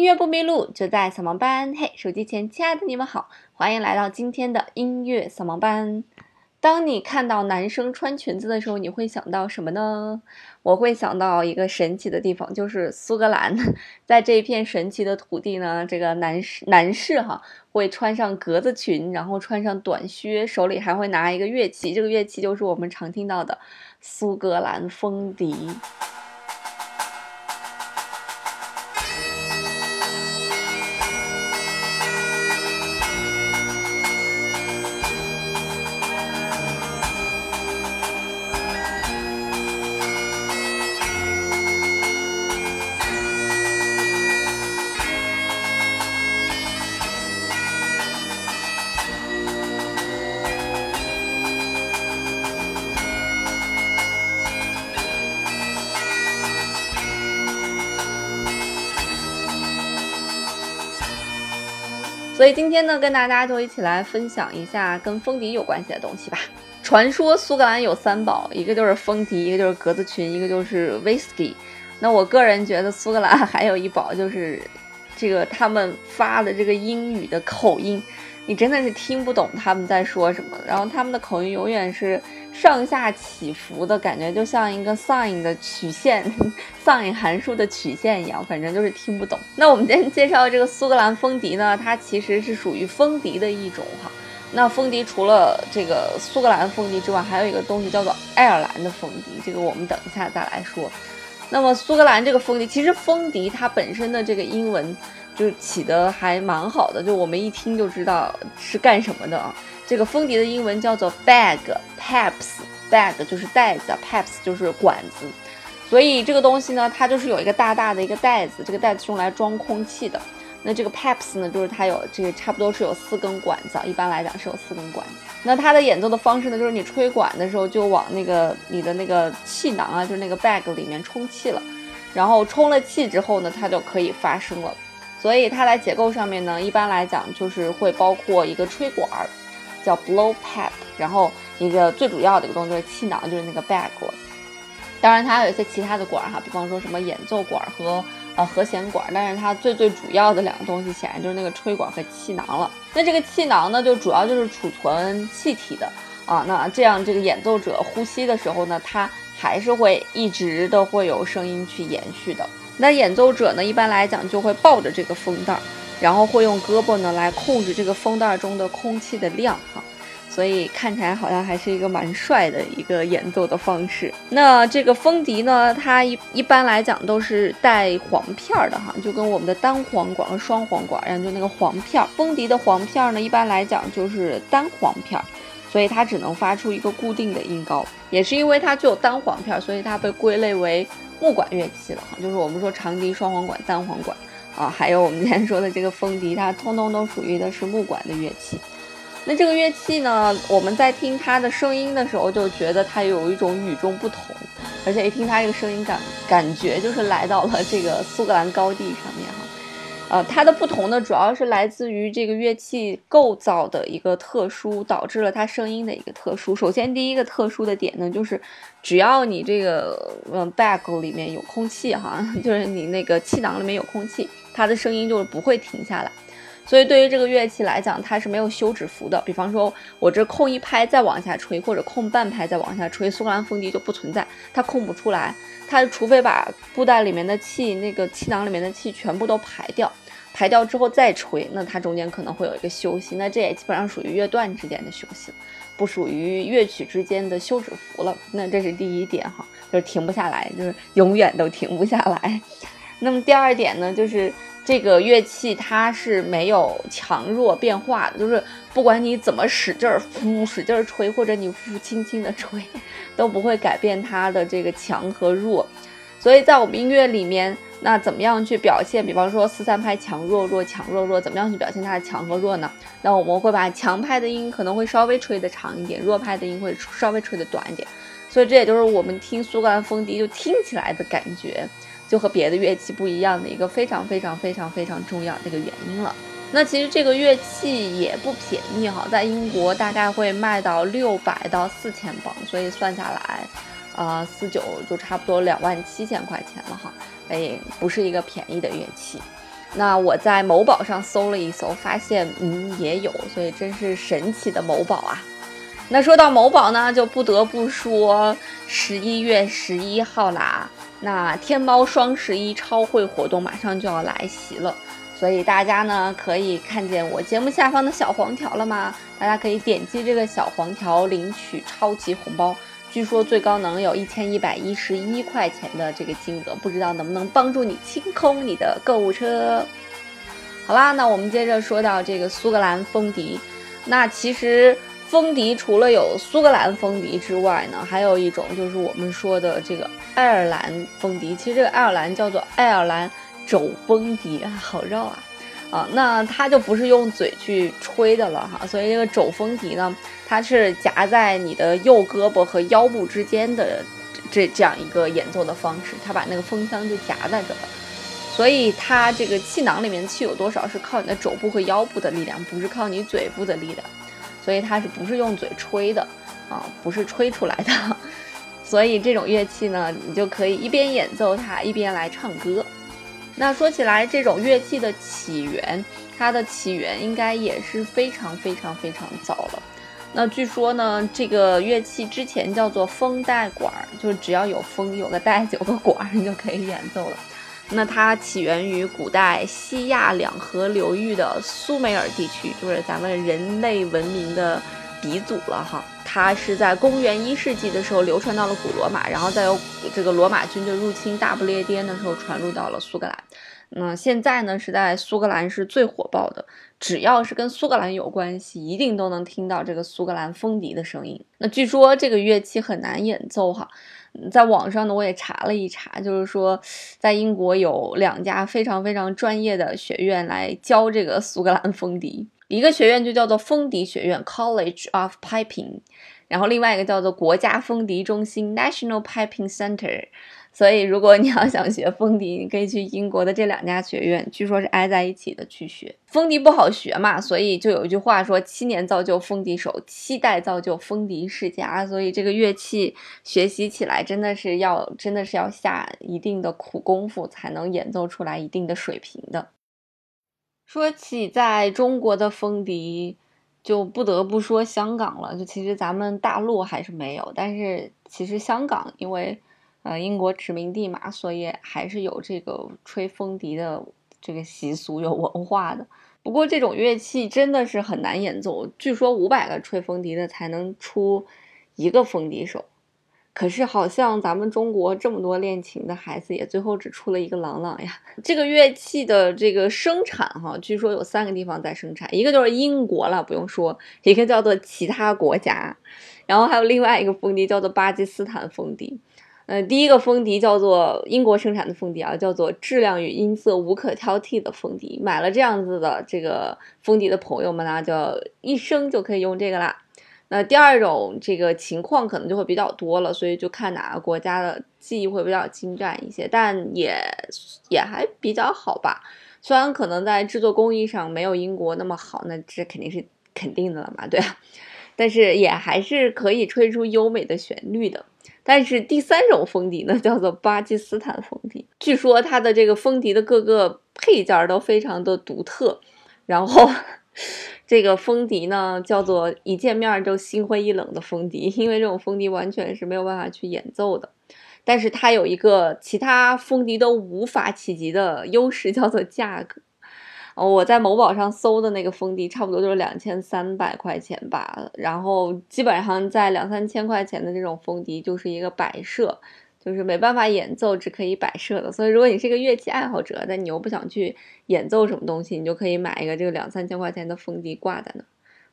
音乐不迷路，就在扫盲班。嘿，手机前亲爱的你们好，欢迎来到今天的音乐扫盲班。当你看到男生穿裙子的时候，你会想到什么呢？我会想到一个神奇的地方，就是苏格兰。在这一片神奇的土地呢，这个男士男士哈会穿上格子裙，然后穿上短靴，手里还会拿一个乐器，这个乐器就是我们常听到的苏格兰风笛。所以今天呢，跟大家就一起来分享一下跟风笛有关系的东西吧。传说苏格兰有三宝，一个就是风笛，一个就是格子裙，一个就是 whisky。那我个人觉得苏格兰还有一宝就是这个他们发的这个英语的口音。你真的是听不懂他们在说什么，然后他们的口音永远是上下起伏的感觉，就像一个 sin 的曲线，sin 函数的曲线一样，反正就是听不懂。那我们今天介绍的这个苏格兰风笛呢，它其实是属于风笛的一种哈。那风笛除了这个苏格兰风笛之外，还有一个东西叫做爱尔兰的风笛，这个我们等一下再来说。那么苏格兰这个风笛，其实风笛它本身的这个英文。就起的还蛮好的，就我们一听就知道是干什么的啊。这个风笛的英文叫做 bag，pipes，bag 就是袋子，pipes 就是管子。所以这个东西呢，它就是有一个大大的一个袋子，这个袋子用来装空气的。那这个 pipes 呢，就是它有这个差不多是有四根管子，一般来讲是有四根管子。那它的演奏的方式呢，就是你吹管的时候就往那个你的那个气囊啊，就是那个 bag 里面充气了，然后充了气之后呢，它就可以发声了。所以它在结构上面呢，一般来讲就是会包括一个吹管儿，叫 blow pipe，然后一个最主要的一个东西就是气囊，就是那个 bag。当然它还有一些其他的管儿哈，比方说什么演奏管和呃和弦管，但是它最最主要的两个东西显然就是那个吹管和气囊了。那这个气囊呢，就主要就是储存气体的啊。那这样这个演奏者呼吸的时候呢，它还是会一直都会有声音去延续的。那演奏者呢，一般来讲就会抱着这个风袋，然后会用胳膊呢来控制这个风袋中的空气的量哈，所以看起来好像还是一个蛮帅的一个演奏的方式。那这个风笛呢，它一一般来讲都是带簧片的哈，就跟我们的单簧管和双簧管一样，就那个簧片。风笛的簧片呢，一般来讲就是单簧片，所以它只能发出一个固定的音高。也是因为它具有单簧片，所以它被归类为。木管乐器了哈，就是我们说长笛、双簧管、单簧管啊，还有我们今天说的这个风笛，它通通都属于的是木管的乐器。那这个乐器呢，我们在听它的声音的时候，就觉得它有一种与众不同，而且一听它这个声音感，感觉就是来到了这个苏格兰高地上面哈。呃，它的不同呢，主要是来自于这个乐器构造的一个特殊，导致了它声音的一个特殊。首先，第一个特殊的点呢，就是只要你这个嗯 bag 里面有空气哈，就是你那个气囊里面有空气，它的声音就是不会停下来。所以，对于这个乐器来讲，它是没有休止符的。比方说，我这空一拍再往下吹，或者空半拍再往下吹，苏格兰风笛就不存在，它空不出来。它除非把布袋里面的气，那个气囊里面的气全部都排掉。排掉之后再吹，那它中间可能会有一个休息，那这也基本上属于乐段之间的休息，不属于乐曲之间的休止符了。那这是第一点哈，就是停不下来，就是永远都停不下来。那么第二点呢，就是这个乐器它是没有强弱变化的，就是不管你怎么使劲儿呼使劲儿吹，或者你呼轻轻的吹，都不会改变它的这个强和弱。所以在我们音乐里面。那怎么样去表现？比方说四三拍强弱弱强弱弱，怎么样去表现它的强和弱呢？那我们会把强拍的音可能会稍微吹的长一点，弱拍的音会稍微吹的短一点。所以这也就是我们听苏格兰风笛就听起来的感觉，就和别的乐器不一样的一个非常非常非常非常重要的一个原因了。那其实这个乐器也不便宜哈，在英国大概会卖到六百到四千镑，所以算下来，呃，四九就差不多两万七千块钱了哈。哎，不是一个便宜的乐器。那我在某宝上搜了一搜，发现嗯也有，所以真是神奇的某宝啊。那说到某宝呢，就不得不说十一月十一号啦。那天猫双十一超惠活动马上就要来袭了，所以大家呢可以看见我节目下方的小黄条了吗？大家可以点击这个小黄条领取超级红包，据说最高能有一千一百一十一块钱的这个金额，不知道能不能帮助你清空你的购物车。好啦，那我们接着说到这个苏格兰风笛，那其实。风笛除了有苏格兰风笛之外呢，还有一种就是我们说的这个爱尔兰风笛。其实这个爱尔兰叫做爱尔兰肘风笛，好绕啊啊！那它就不是用嘴去吹的了哈，所以这个肘风笛呢，它是夹在你的右胳膊和腰部之间的这这样一个演奏的方式，它把那个风箱就夹在这了，所以它这个气囊里面气有多少是靠你的肘部和腰部的力量，不是靠你嘴部的力量。所以它是不是用嘴吹的啊？不是吹出来的。所以这种乐器呢，你就可以一边演奏它，一边来唱歌。那说起来，这种乐器的起源，它的起源应该也是非常非常非常早了。那据说呢，这个乐器之前叫做风带管儿，就是只要有风，有个带子，有个管儿，你就可以演奏了。那它起源于古代西亚两河流域的苏美尔地区，就是咱们人类文明的鼻祖了哈。它是在公元一世纪的时候流传到了古罗马，然后再由这个罗马军队入侵大不列颠的时候传入到了苏格兰。那现在呢是在苏格兰是最火爆的，只要是跟苏格兰有关系，一定都能听到这个苏格兰风笛的声音。那据说这个乐器很难演奏哈。在网上呢，我也查了一查，就是说，在英国有两家非常非常专业的学院来教这个苏格兰风笛，一个学院就叫做风笛学院 （College of Piping），然后另外一个叫做国家风笛中心 （National Piping Center）。所以，如果你要想学风笛，你可以去英国的这两家学院，据说是挨在一起的去学。风笛不好学嘛，所以就有一句话说：“七年造就风笛手，七代造就风笛世家。”所以这个乐器学习起来真的是要，真的是要下一定的苦功夫，才能演奏出来一定的水平的。说起在中国的风笛，就不得不说香港了。就其实咱们大陆还是没有，但是其实香港因为。呃，英国殖民地嘛，所以还是有这个吹风笛的这个习俗，有文化的。不过这种乐器真的是很难演奏，据说五百个吹风笛的才能出一个风笛手。可是好像咱们中国这么多练琴的孩子，也最后只出了一个郎朗呀。这个乐器的这个生产哈，据说有三个地方在生产，一个就是英国了，不用说，一个叫做其他国家，然后还有另外一个风笛叫做巴基斯坦风笛。呃，第一个风笛叫做英国生产的风笛啊，叫做质量与音色无可挑剔的风笛。买了这样子的这个风笛的朋友们呢，就一生就可以用这个啦。那第二种这个情况可能就会比较多了，所以就看哪个国家的技艺会比较精湛一些，但也也还比较好吧。虽然可能在制作工艺上没有英国那么好，那这肯定是肯定的了嘛，对啊。但是也还是可以吹出优美的旋律的。但是第三种风笛呢，叫做巴基斯坦风笛。据说它的这个风笛的各个配件都非常的独特，然后这个风笛呢叫做一见面就心灰意冷的风笛，因为这种风笛完全是没有办法去演奏的。但是它有一个其他风笛都无法企及的优势，叫做价格。我在某宝上搜的那个风笛，差不多就是两千三百块钱吧。然后基本上在两三千块钱的这种风笛，就是一个摆设，就是没办法演奏，只可以摆设的。所以如果你是一个乐器爱好者，但你又不想去演奏什么东西，你就可以买一个这个两三千块钱的风笛挂在那，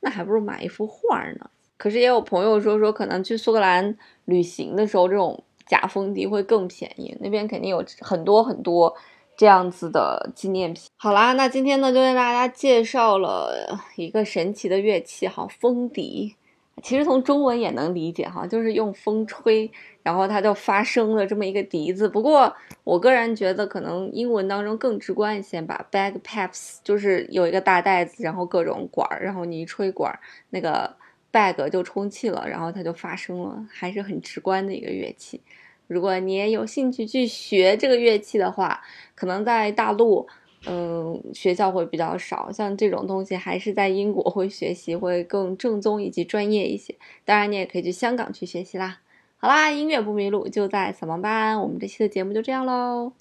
那还不如买一幅画呢。可是也有朋友说说，可能去苏格兰旅行的时候，这种假风笛会更便宜，那边肯定有很多很多。这样子的纪念品。好啦，那今天呢就为大家介绍了一个神奇的乐器哈，风笛。其实从中文也能理解哈，就是用风吹，然后它就发声了这么一个笛子。不过我个人觉得可能英文当中更直观一些吧，bagpipes 就是有一个大袋子，然后各种管儿，然后你一吹管儿，那个 bag 就充气了，然后它就发声了，还是很直观的一个乐器。如果你也有兴趣去学这个乐器的话，可能在大陆嗯，学校会比较少。像这种东西，还是在英国会学习会更正宗以及专业一些。当然，你也可以去香港去学习啦。好啦，音乐不迷路就在扫盲班。我们这期的节目就这样喽。